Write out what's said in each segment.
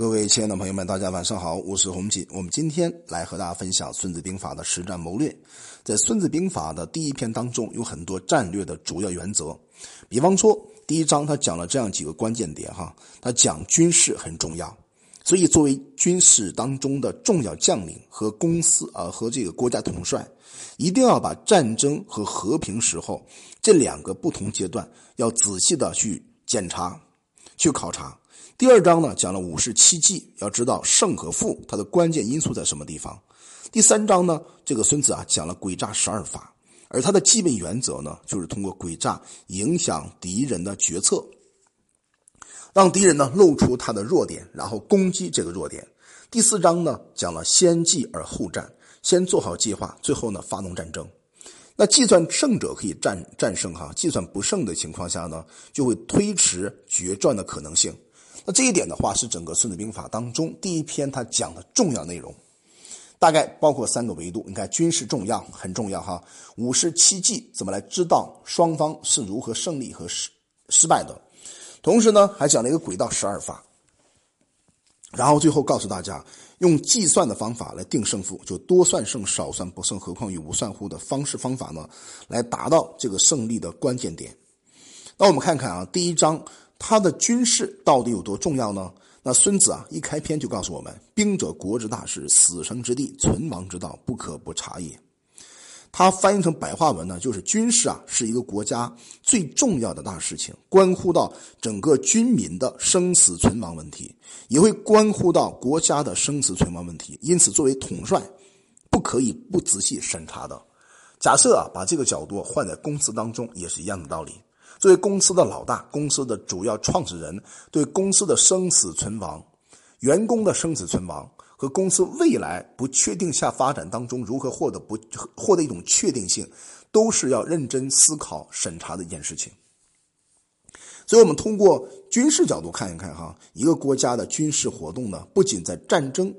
各位亲爱的朋友们，大家晚上好，我是洪锦。我们今天来和大家分享《孙子兵法》的实战谋略。在《孙子兵法》的第一篇当中，有很多战略的主要原则。比方说，第一章他讲了这样几个关键点哈，他讲军事很重要，所以作为军事当中的重要将领和公司啊和这个国家统帅，一定要把战争和和平时候这两个不同阶段要仔细的去检查、去考察。第二章呢讲了五十七计，要知道胜和负它的关键因素在什么地方。第三章呢，这个孙子啊讲了诡诈十二法，而它的基本原则呢，就是通过诡诈影响敌人的决策，让敌人呢露出他的弱点，然后攻击这个弱点。第四章呢讲了先计而后战，先做好计划，最后呢发动战争。那计算胜者可以战战胜哈，计算不胜的情况下呢，就会推迟决战的可能性。那这一点的话，是整个《孙子兵法》当中第一篇他讲的重要内容，大概包括三个维度。你看，军事重要很重要哈，五十七计怎么来知道双方是如何胜利和失失败的？同时呢，还讲了一个轨道十二法，然后最后告诉大家用计算的方法来定胜负，就多算胜，少算不胜，何况于无算乎的方式方法呢，来达到这个胜利的关键点。那我们看看啊，第一章。他的军事到底有多重要呢？那孙子啊，一开篇就告诉我们：“兵者，国之大事，死生之地，存亡之道，不可不察也。”他翻译成白话文呢，就是军事啊，是一个国家最重要的大事情，关乎到整个军民的生死存亡问题，也会关乎到国家的生死存亡问题。因此，作为统帅，不可以不仔细审查的。假设啊，把这个角度换在公司当中，也是一样的道理。作为公司的老大，公司的主要创始人，对公司的生死存亡、员工的生死存亡和公司未来不确定下发展当中如何获得不获得一种确定性，都是要认真思考审查的一件事情。所以，我们通过军事角度看一看哈，一个国家的军事活动呢，不仅在战争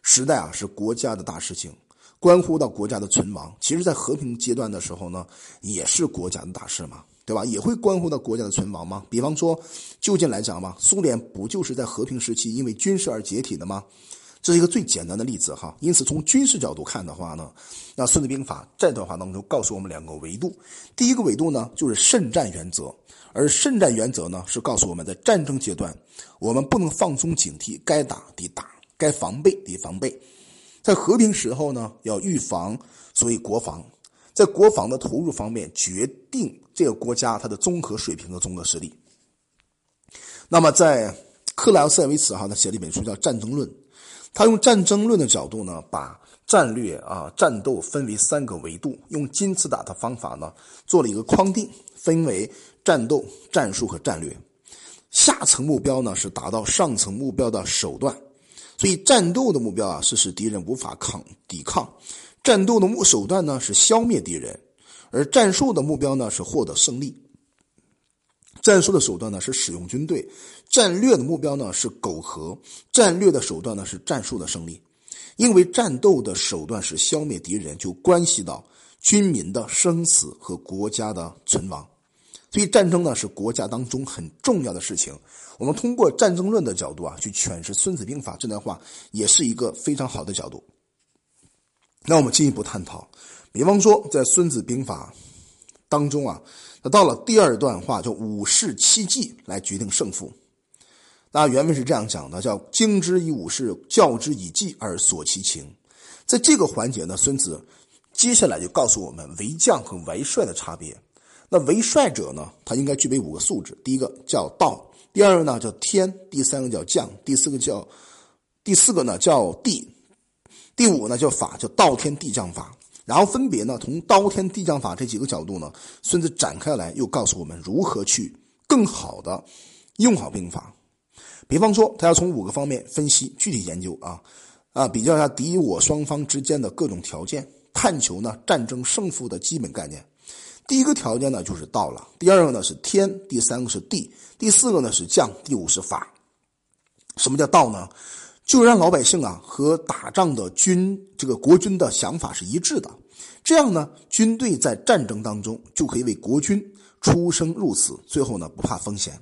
时代啊是国家的大事情，关乎到国家的存亡；其实，在和平阶段的时候呢，也是国家的大事嘛。对吧？也会关乎到国家的存亡吗？比方说，就近来讲嘛，苏联不就是在和平时期因为军事而解体的吗？这是一个最简单的例子哈。因此，从军事角度看的话呢，那《孙子兵法》这段话当中告诉我们两个维度。第一个维度呢，就是慎战原则，而慎战原则呢，是告诉我们在战争阶段，我们不能放松警惕，该打得打，该防备得防备。在和平时候呢，要预防，所谓国防。在国防的投入方面，决定这个国家它的综合水平和综合实力。那么，在克莱奥塞维茨哈，他写了一本书叫《战争论》，他用战争论的角度呢，把战略啊战斗分为三个维度，用金字塔的方法呢，做了一个框定，分为战斗、战术和战略。下层目标呢是达到上层目标的手段，所以战斗的目标啊是使敌人无法抗抵抗。战斗的目手段呢是消灭敌人，而战术的目标呢是获得胜利。战术的手段呢是使用军队，战略的目标呢是苟合，战略的手段呢是战术的胜利。因为战斗的手段是消灭敌人，就关系到军民的生死和国家的存亡，所以战争呢是国家当中很重要的事情。我们通过战争论的角度啊去诠释《孙子兵法》这段话，也是一个非常好的角度。那我们进一步探讨，比方说在《孙子兵法》当中啊，那到了第二段话叫“五事七计”来决定胜负。那原文是这样讲的：叫“经之以武事，教之以计，而索其情。”在这个环节呢，孙子接下来就告诉我们为将和为帅的差别。那为帅者呢，他应该具备五个素质：第一个叫道，第二个呢叫天，第三个叫将，第四个叫第四个呢叫地。第五呢叫法，叫道天地将法。然后分别呢从刀天地将法这几个角度呢，孙子展开来又告诉我们如何去更好的用好兵法。比方说，他要从五个方面分析具体研究啊啊，比较一下敌我双方之间的各种条件，探求呢战争胜负的基本概念。第一个条件呢就是道了，第二个呢是天，第三个是地，第四个呢是将，第五是法。什么叫道呢？就让老百姓啊和打仗的军这个国军的想法是一致的，这样呢，军队在战争当中就可以为国军出生入死，最后呢不怕风险。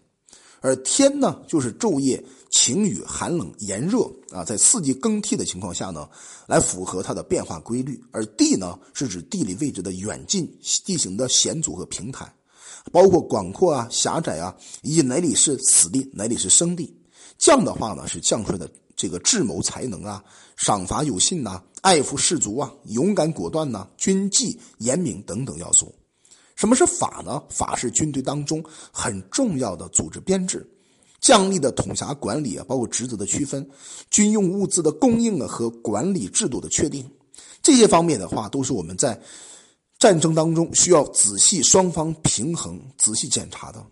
而天呢，就是昼夜晴雨寒冷炎热啊，在四季更替的情况下呢，来符合它的变化规律。而地呢，是指地理位置的远近、地形的险阻和平坦，包括广阔啊、狭窄啊，以及哪里是死地，哪里是生地。将的话呢，是将帅的这个智谋才能啊，赏罚有信呐，爱护士卒啊，勇敢果断呐，军纪严明等等要素。什么是法呢？法是军队当中很重要的组织编制，将吏的统辖管理啊，包括职责的区分，军用物资的供应啊和管理制度的确定，这些方面的话，都是我们在战争当中需要仔细双方平衡、仔细检查的。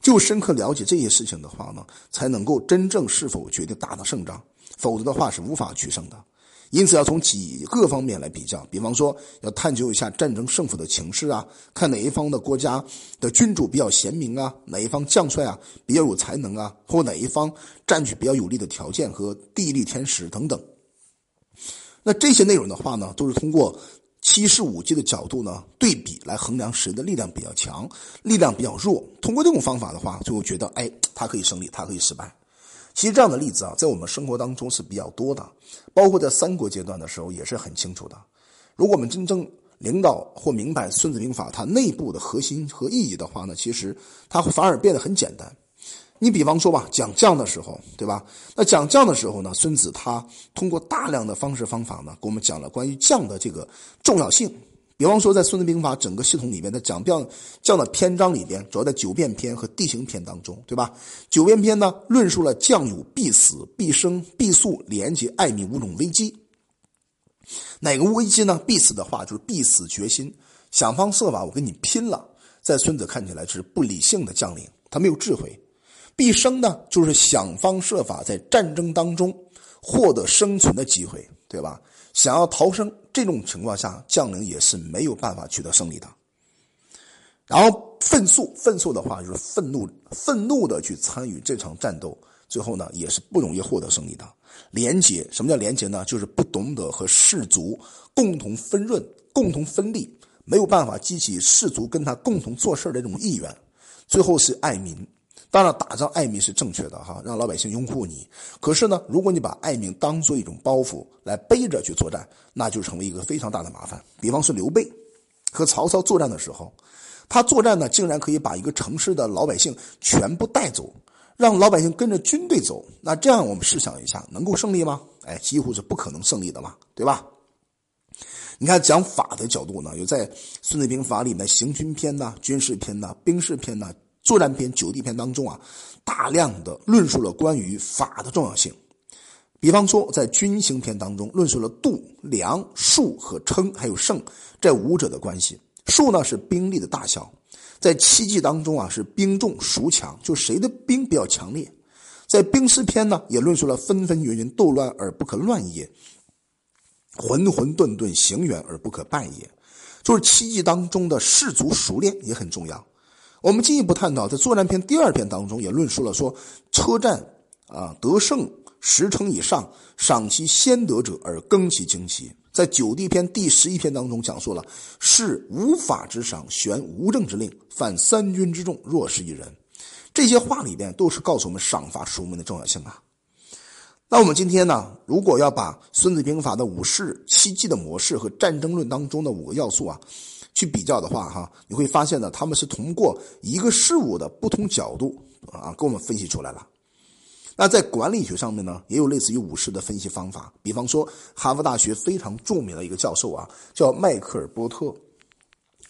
就深刻了解这些事情的话呢，才能够真正是否决定打的胜仗，否则的话是无法取胜的。因此，要从几个方面来比较，比方说，要探究一下战争胜负的情势啊，看哪一方的国家的君主比较贤明啊，哪一方将帅啊比较有才能啊，或哪一方占据比较有利的条件和地利天时等等。那这些内容的话呢，都是通过七十五计的角度呢对比来衡量谁的力量比较强，力量比较弱。通过这种方法的话，最后觉得，哎，他可以胜利，他可以失败。其实这样的例子啊，在我们生活当中是比较多的，包括在三国阶段的时候也是很清楚的。如果我们真正领导或明白《孙子兵法》它内部的核心和意义的话呢，其实它反而变得很简单。你比方说吧，讲将的时候，对吧？那讲将的时候呢，孙子他通过大量的方式方法呢，给我们讲了关于将的这个重要性。比方说，在《孙子兵法》整个系统里面的讲将将的篇章里边，主要在九变篇和地形篇当中，对吧？九变篇呢，论述了将有必死、必生、必速、廉洁、爱民五种危机。哪个危机呢？必死的话就是必死决心，想方设法我跟你拼了。在孙子看起来是不理性的将领，他没有智慧。必生呢，就是想方设法在战争当中获得生存的机会，对吧？想要逃生，这种情况下，将领也是没有办法取得胜利的。然后愤怒，愤怒的话就是愤怒，愤怒的去参与这场战斗，最后呢也是不容易获得胜利的。廉洁，什么叫廉洁呢？就是不懂得和士卒共同分润、共同分利，没有办法激起士卒跟他共同做事的这种意愿。最后是爱民。当然，打仗爱民是正确的哈，让老百姓拥护你。可是呢，如果你把爱民当做一种包袱来背着去作战，那就成为一个非常大的麻烦。比方说刘备和曹操作战的时候，他作战呢，竟然可以把一个城市的老百姓全部带走，让老百姓跟着军队走。那这样我们试想一下，能够胜利吗？哎，几乎是不可能胜利的嘛，对吧？你看讲法的角度呢，有在《孙子兵法》里面行军篇呐、军事篇呐、兵事篇呐。作战篇、九地篇当中啊，大量的论述了关于法的重要性。比方说，在军行篇当中，论述了度、量、数和称，还有胜这五者的关系。数呢是兵力的大小，在七计当中啊是兵重孰强，就谁的兵比较强烈。在兵师篇呢，也论述了纷纷云云，斗乱而不可乱也；混混沌沌，行远而不可败也。就是七计当中的士卒熟练也很重要。我们进一步探讨，在作战篇第二篇当中，也论述了说，车战啊得胜十成以上，赏其先得者而更其旌旗。在九地篇第十一篇当中，讲述了是无法之赏，悬无政之令，犯三军之众，若是一人。这些话里边都是告诉我们赏罚书门的重要性啊。那我们今天呢，如果要把《孙子兵法》的五式七计的模式和战争论当中的五个要素啊。去比较的话，哈，你会发现呢，他们是通过一个事物的不同角度啊，给我们分析出来了。那在管理学上面呢，也有类似于武士的分析方法。比方说，哈佛大学非常著名的一个教授啊，叫迈克尔波特，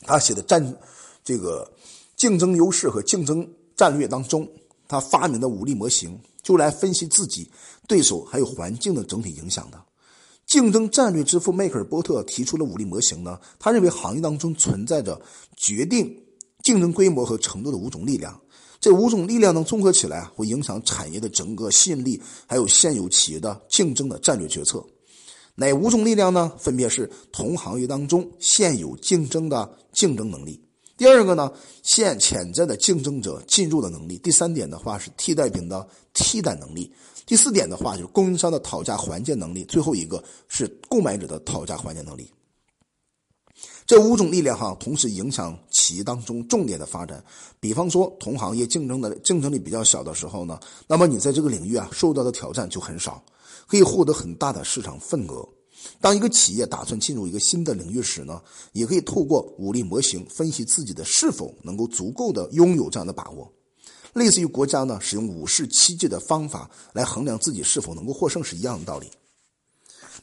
他写的战这个竞争优势和竞争战略当中，他发明的武力模型，就来分析自己对手还有环境的整体影响的。竞争战略之父迈克尔波特提出了武力模型呢？他认为行业当中存在着决定竞争规模和程度的五种力量，这五种力量能综合起来，会影响产业的整个吸引力，还有现有企业的竞争的战略决策。哪五种力量呢？分别是同行业当中现有竞争的竞争能力；第二个呢，现潜在的竞争者进入的能力；第三点的话是替代品的替代能力。第四点的话，就是供应商的讨价还价能力；最后一个是购买者的讨价还价能力。这五种力量哈，同时影响企业当中重点的发展。比方说，同行业竞争的竞争力比较小的时候呢，那么你在这个领域啊受到的挑战就很少，可以获得很大的市场份额。当一个企业打算进入一个新的领域时呢，也可以透过武力模型分析自己的是否能够足够的拥有这样的把握。类似于国家呢使用五世七界的方法来衡量自己是否能够获胜是一样的道理。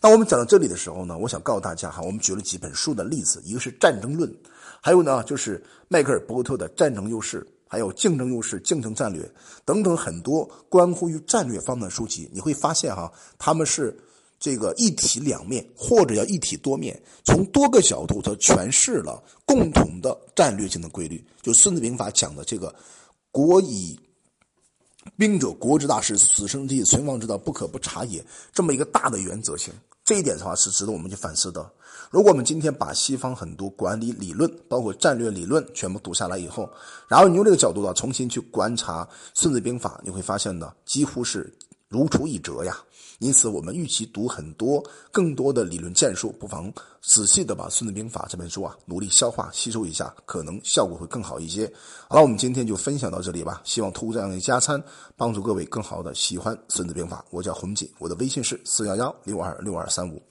那我们讲到这里的时候呢，我想告诉大家哈，我们举了几本书的例子，一个是《战争论》，还有呢就是迈克尔·伯特的《战争优势》，还有《竞争优势》《竞争战略》等等很多关乎于战略方面的书籍。你会发现哈，他们是这个一体两面，或者叫一体多面，从多个角度它诠释了共同的战略性的规律。就《孙子兵法》讲的这个。国以兵者，国之大事，死生之存亡之道，不可不察也。这么一个大的原则性，这一点的话是值得我们去反思的。如果我们今天把西方很多管理理论，包括战略理论全部读下来以后，然后你用这个角度呢，重新去观察《孙子兵法》，你会发现呢，几乎是如出一辙呀。因此，我们与其读很多更多的理论建树，不妨仔细的把《孙子兵法》这本书啊，努力消化吸收一下，可能效果会更好一些。好了，我们今天就分享到这里吧。希望通过这样的加餐，帮助各位更好的喜欢《孙子兵法》。我叫洪锦，我的微信是四幺幺六二六二三五。